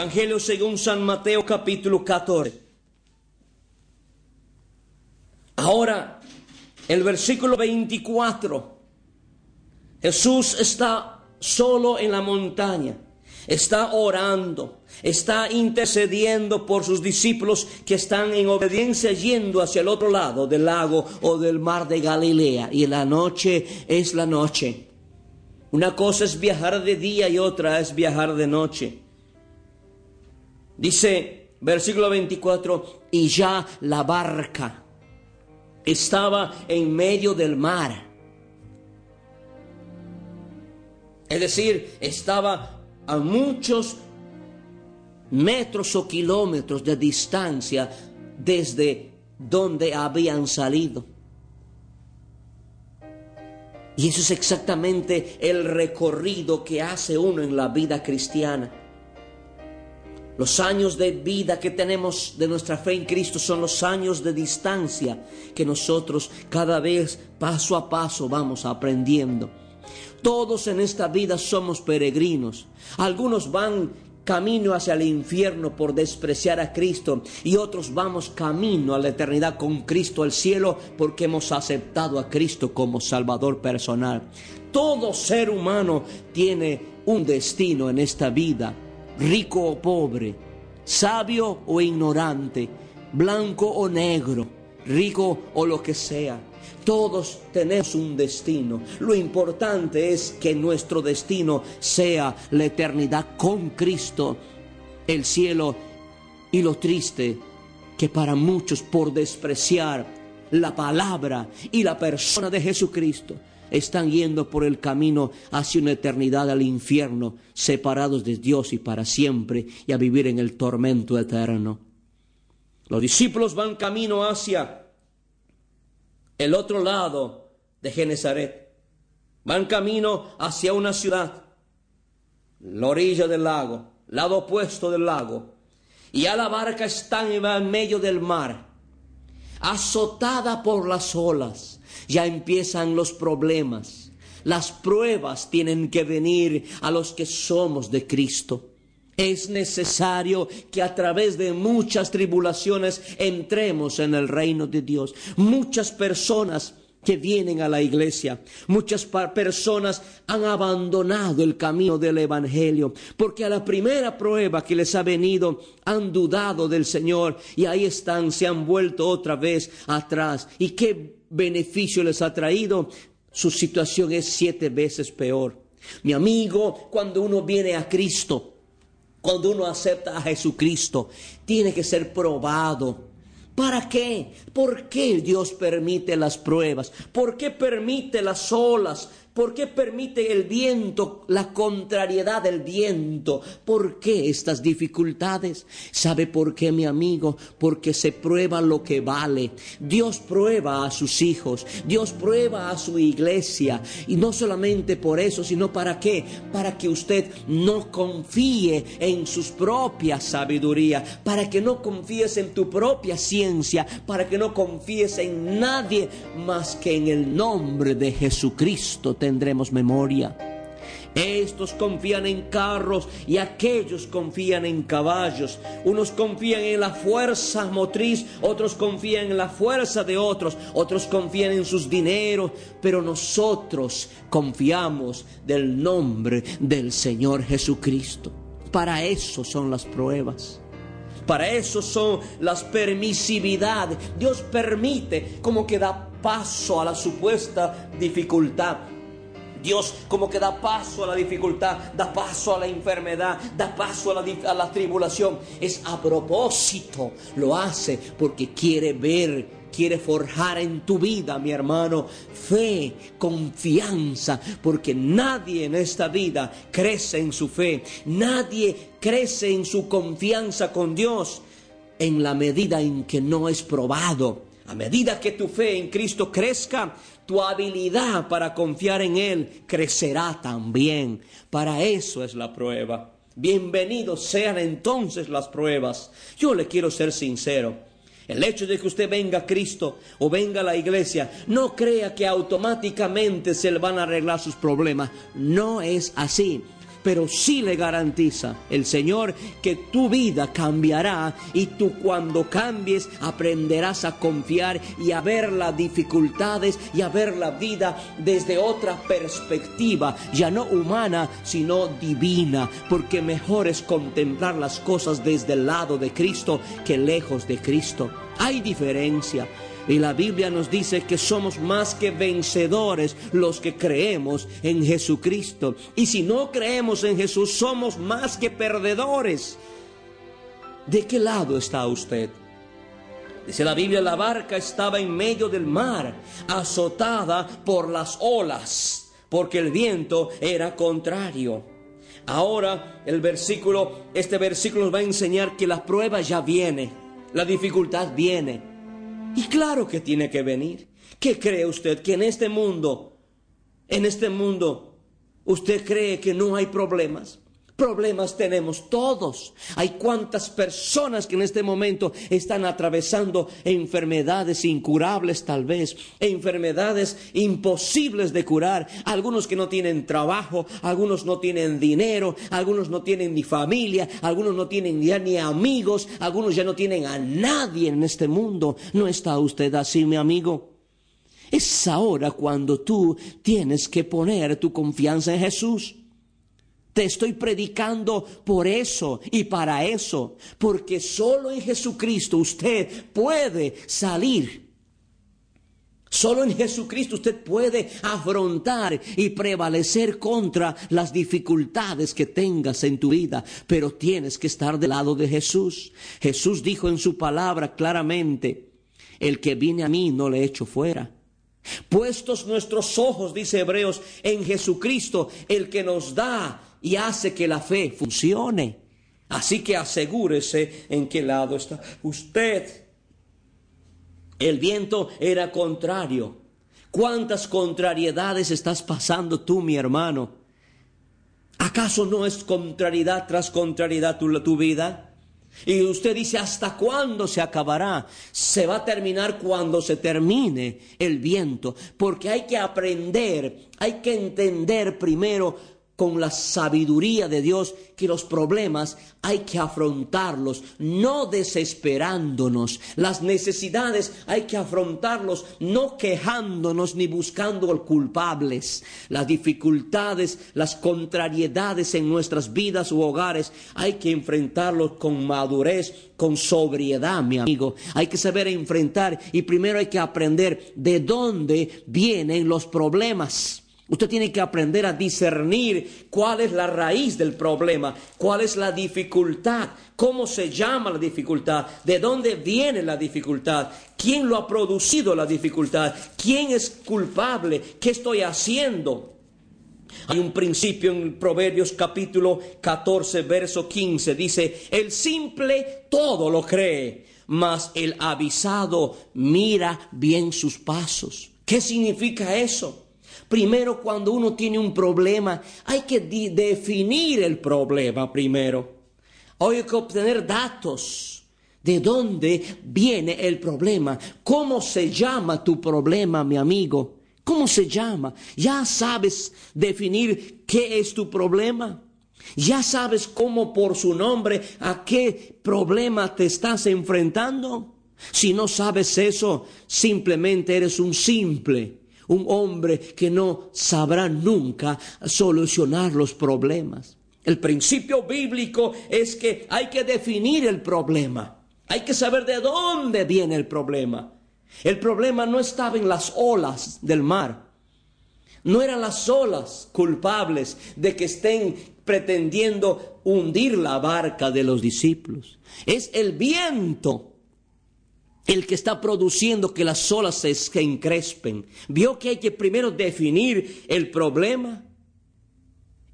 Evangelio según San Mateo capítulo 14. Ahora, el versículo 24. Jesús está solo en la montaña, está orando, está intercediendo por sus discípulos que están en obediencia yendo hacia el otro lado del lago o del mar de Galilea. Y la noche es la noche. Una cosa es viajar de día y otra es viajar de noche. Dice, versículo 24, y ya la barca estaba en medio del mar. Es decir, estaba a muchos metros o kilómetros de distancia desde donde habían salido. Y eso es exactamente el recorrido que hace uno en la vida cristiana. Los años de vida que tenemos de nuestra fe en Cristo son los años de distancia que nosotros cada vez paso a paso vamos aprendiendo. Todos en esta vida somos peregrinos. Algunos van camino hacia el infierno por despreciar a Cristo y otros vamos camino a la eternidad con Cristo al cielo porque hemos aceptado a Cristo como Salvador personal. Todo ser humano tiene un destino en esta vida rico o pobre, sabio o ignorante, blanco o negro, rico o lo que sea. Todos tenemos un destino. Lo importante es que nuestro destino sea la eternidad con Cristo, el cielo y lo triste que para muchos por despreciar la palabra y la persona de Jesucristo están yendo por el camino hacia una eternidad al infierno, separados de Dios y para siempre, y a vivir en el tormento eterno. Los discípulos van camino hacia el otro lado de Genezaret. Van camino hacia una ciudad, la orilla del lago, lado opuesto del lago. Y ya la barca está en medio del mar, azotada por las olas ya empiezan los problemas. Las pruebas tienen que venir a los que somos de Cristo. Es necesario que a través de muchas tribulaciones entremos en el reino de Dios. Muchas personas que vienen a la iglesia. Muchas personas han abandonado el camino del Evangelio porque a la primera prueba que les ha venido han dudado del Señor y ahí están, se han vuelto otra vez atrás. ¿Y qué beneficio les ha traído? Su situación es siete veces peor. Mi amigo, cuando uno viene a Cristo, cuando uno acepta a Jesucristo, tiene que ser probado ¿Para qué? ¿Por qué Dios permite las pruebas? ¿Por qué permite las olas? ¿Por qué permite el viento, la contrariedad del viento? ¿Por qué estas dificultades? ¿Sabe por qué, mi amigo? Porque se prueba lo que vale. Dios prueba a sus hijos, Dios prueba a su iglesia. Y no solamente por eso, sino para qué? Para que usted no confíe en sus propias sabiduría, para que no confíes en tu propia ciencia, para que no confíes en nadie más que en el nombre de Jesucristo tendremos memoria. Estos confían en carros y aquellos confían en caballos. Unos confían en la fuerza motriz, otros confían en la fuerza de otros, otros confían en sus dineros, pero nosotros confiamos del nombre del Señor Jesucristo. Para eso son las pruebas. Para eso son las permisividades. Dios permite como que da paso a la supuesta dificultad Dios como que da paso a la dificultad, da paso a la enfermedad, da paso a la, tribulación. Es a propósito, lo hace porque quiere ver quiere forjar en tu vida, mi hermano, fe, confianza, porque nadie en esta vida crece en su fe, nadie crece en su confianza con Dios en la medida en que no es probado. A medida que tu fe en Cristo crezca, tu habilidad para confiar en Él crecerá también. Para eso es la prueba. Bienvenidos sean entonces las pruebas. Yo le quiero ser sincero. El hecho de que usted venga a Cristo o venga a la iglesia, no crea que automáticamente se le van a arreglar sus problemas. No es así pero sí le garantiza el Señor que tu vida cambiará y tú cuando cambies aprenderás a confiar y a ver las dificultades y a ver la vida desde otra perspectiva, ya no humana, sino divina, porque mejor es contemplar las cosas desde el lado de Cristo que lejos de Cristo. Hay diferencia. Y la Biblia nos dice que somos más que vencedores los que creemos en Jesucristo. Y si no creemos en Jesús, somos más que perdedores. ¿De qué lado está usted? Dice la Biblia, la barca estaba en medio del mar, azotada por las olas, porque el viento era contrario. Ahora el versículo, este versículo nos va a enseñar que la prueba ya viene, la dificultad viene. Y claro que tiene que venir. ¿Qué cree usted? Que en este mundo, en este mundo, usted cree que no hay problemas. Problemas tenemos todos. Hay cuantas personas que en este momento están atravesando enfermedades incurables tal vez, enfermedades imposibles de curar. Algunos que no tienen trabajo, algunos no tienen dinero, algunos no tienen ni familia, algunos no tienen ya ni amigos, algunos ya no tienen a nadie en este mundo. ¿No está usted así, mi amigo? Es ahora cuando tú tienes que poner tu confianza en Jesús. Te estoy predicando por eso y para eso, porque solo en Jesucristo usted puede salir. Solo en Jesucristo usted puede afrontar y prevalecer contra las dificultades que tengas en tu vida, pero tienes que estar del lado de Jesús. Jesús dijo en su palabra claramente, el que viene a mí no le echo fuera. Puestos nuestros ojos, dice Hebreos, en Jesucristo, el que nos da y hace que la fe funcione. Así que asegúrese en qué lado está usted. El viento era contrario. ¿Cuántas contrariedades estás pasando tú, mi hermano? ¿Acaso no es contrariedad tras contrariedad tu, vida? Y usted dice, ¿hasta cuándo se acabará? Se va a terminar cuando se termine el viento, porque hay que aprender, hay que entender primero con la sabiduría de Dios que los problemas hay que afrontarlos, no desesperándonos. Las necesidades hay que afrontarlos, no quejándonos ni buscando culpables. Las dificultades, las contrariedades en nuestras vidas u hogares hay que enfrentarlos con madurez, con sobriedad, mi amigo. Hay que saber enfrentar y primero hay que aprender de dónde vienen los problemas. Usted tiene que aprender a discernir cuál es la raíz del problema, cuál es la dificultad, cómo se llama la dificultad, de dónde viene la dificultad, quién lo ha producido la dificultad, quién es culpable, qué estoy haciendo. Hay un principio en Proverbios capítulo 14, verso 15, dice, el simple todo lo cree, mas el avisado mira bien sus pasos. ¿Qué significa eso? Primero, cuando uno tiene un problema, hay que definir el problema primero. Hay que obtener datos de dónde viene el problema, cómo se llama tu problema, mi amigo. ¿Cómo se llama? ¿Ya sabes definir qué es tu problema? ¿Ya sabes cómo por su nombre a qué problema te estás enfrentando? Si no sabes eso, simplemente eres un simple un hombre que no sabrá nunca solucionar los problemas. El principio bíblico es que hay que definir el problema. Hay que saber de dónde viene el problema. El problema no estaba en las olas del mar. No eran las olas culpables de que estén pretendiendo hundir la barca de los discípulos. Es el viento el que está produciendo que las olas se encrespen. Vio que hay que primero definir el problema.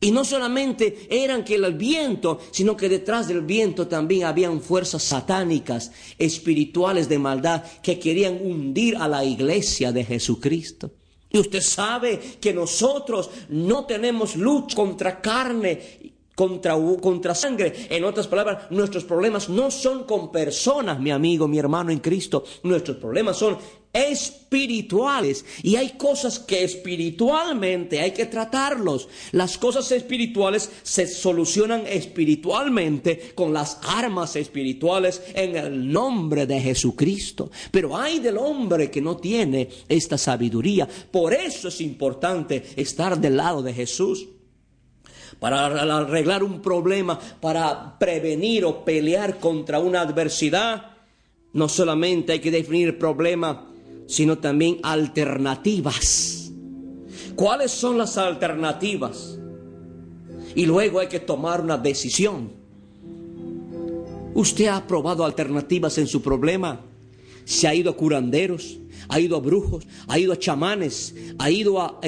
Y no solamente eran que el viento, sino que detrás del viento también habían fuerzas satánicas, espirituales de maldad, que querían hundir a la iglesia de Jesucristo. Y usted sabe que nosotros no tenemos lucha contra carne contra, contra sangre. En otras palabras, nuestros problemas no son con personas, mi amigo, mi hermano en Cristo. Nuestros problemas son espirituales y hay cosas que espiritualmente hay que tratarlos. Las cosas espirituales se solucionan espiritualmente con las armas espirituales en el nombre de Jesucristo. Pero hay del hombre que no tiene esta sabiduría. Por eso es importante estar del lado de Jesús para arreglar un problema, para prevenir o pelear contra una adversidad, no solamente hay que definir el problema, sino también alternativas. ¿Cuáles son las alternativas? Y luego hay que tomar una decisión. ¿Usted ha probado alternativas en su problema? ¿Se ha ido a curanderos? ha ido a brujos, ha ido a chamanes, ha ido a,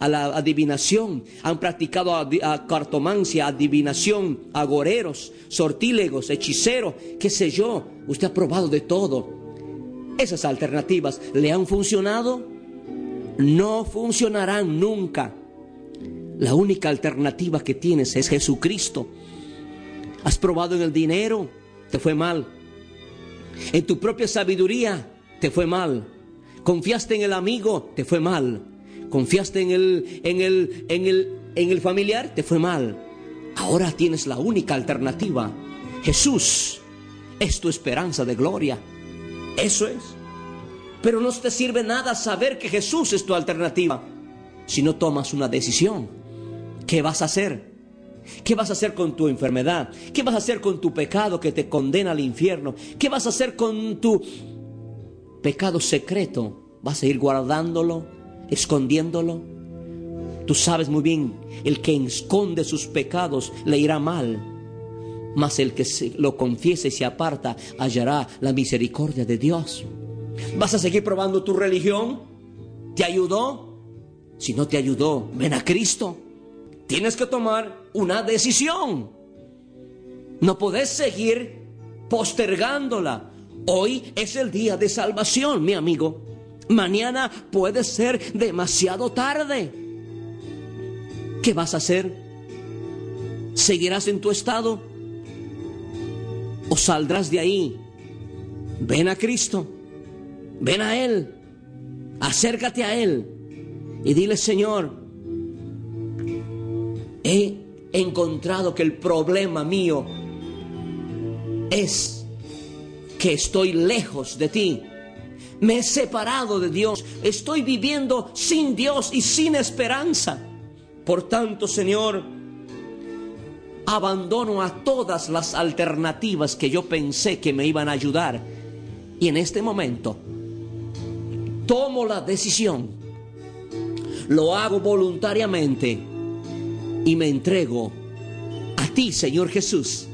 la adivinación, han practicado a, cartomancia, adivinación, agoreros, sortílegos, hechiceros, qué sé yo. Usted ha probado de todo. Esas alternativas le han funcionado, no funcionarán nunca. La única alternativa que tienes es Jesucristo. Has probado en el dinero, te fue mal. En tu propia sabiduría, te fue mal. Confiaste en el amigo, te fue mal. Confiaste en el, en el, en el, en el familiar, te fue mal. Ahora tienes la única alternativa. Jesús es tu esperanza de gloria. Eso es. Pero no te sirve nada saber que Jesús es tu alternativa si no tomas una decisión. ¿Qué vas a hacer? ¿Qué vas a hacer con tu enfermedad? ¿Qué vas a hacer con tu pecado que te condena al infierno? ¿Qué vas a hacer con tu pecado secreto, vas a ir guardándolo, escondiéndolo. Tú sabes muy bien, el que esconde sus pecados le irá mal, mas el que lo confiese y se aparta hallará la misericordia de Dios. ¿Vas a seguir probando tu religión? ¿Te ayudó? Si no te ayudó, ven a Cristo. Tienes que tomar una decisión. No podés seguir postergándola. Hoy es el día de salvación, mi amigo. Mañana puede ser demasiado tarde. ¿Qué vas a hacer? ¿Seguirás en tu estado? ¿O saldrás de ahí? Ven a Cristo. Ven a Él. Acércate a Él. Y dile, Señor, he encontrado que el problema mío es que estoy lejos de ti. Me he separado de Dios. Estoy viviendo sin Dios y sin esperanza. Por tanto, Señor, abandono a todas las alternativas que yo pensé que me iban a ayudar. Y en este momento tomo la decisión. Lo hago voluntariamente y me entrego a ti, Señor Jesús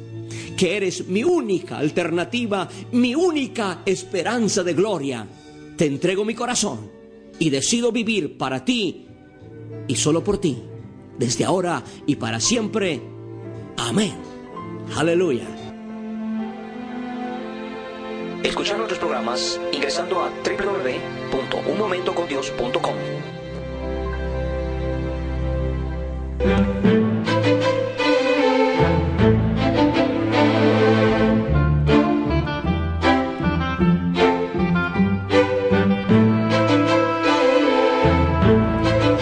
que eres mi única alternativa, mi única esperanza de gloria. Te entrego mi corazón y decido vivir para ti y solo por ti, desde ahora y para siempre. Amén. Aleluya. Escuchar nuestros programas ingresando a www.unmomentocondios.com.